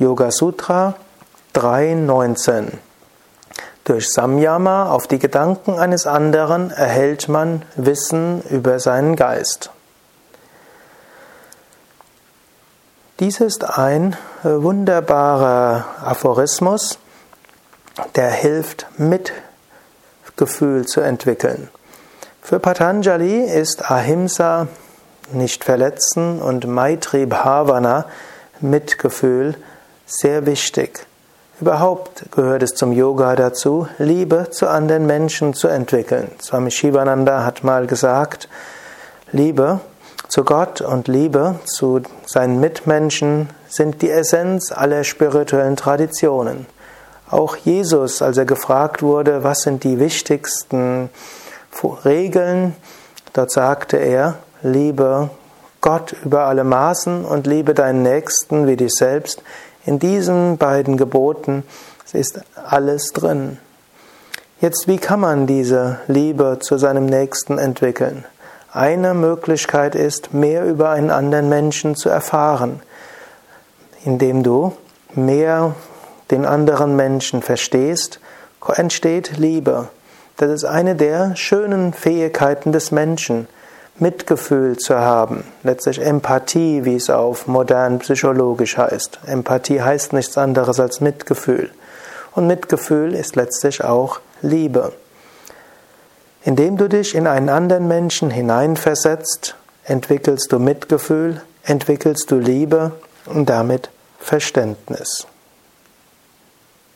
Yoga Sutra 3.19 Durch Samyama auf die Gedanken eines anderen erhält man Wissen über seinen Geist. Dies ist ein wunderbarer Aphorismus, der hilft, Mitgefühl zu entwickeln. Für Patanjali ist Ahimsa, nicht verletzen, und Maitri Bhavana, Mitgefühl, sehr wichtig. Überhaupt gehört es zum Yoga dazu, Liebe zu anderen Menschen zu entwickeln. Swami Shivananda hat mal gesagt, Liebe zu Gott und Liebe zu seinen Mitmenschen sind die Essenz aller spirituellen Traditionen. Auch Jesus, als er gefragt wurde, was sind die wichtigsten Regeln, dort sagte er, liebe Gott über alle Maßen und liebe deinen Nächsten wie dich selbst. In diesen beiden Geboten ist alles drin. Jetzt, wie kann man diese Liebe zu seinem Nächsten entwickeln? Eine Möglichkeit ist, mehr über einen anderen Menschen zu erfahren, indem du mehr den anderen Menschen verstehst, entsteht Liebe. Das ist eine der schönen Fähigkeiten des Menschen, Mitgefühl zu haben. Letztlich Empathie, wie es auf modern psychologisch heißt. Empathie heißt nichts anderes als Mitgefühl. Und Mitgefühl ist letztlich auch Liebe. Indem du dich in einen anderen Menschen hineinversetzt, entwickelst du Mitgefühl, entwickelst du Liebe und damit Verständnis.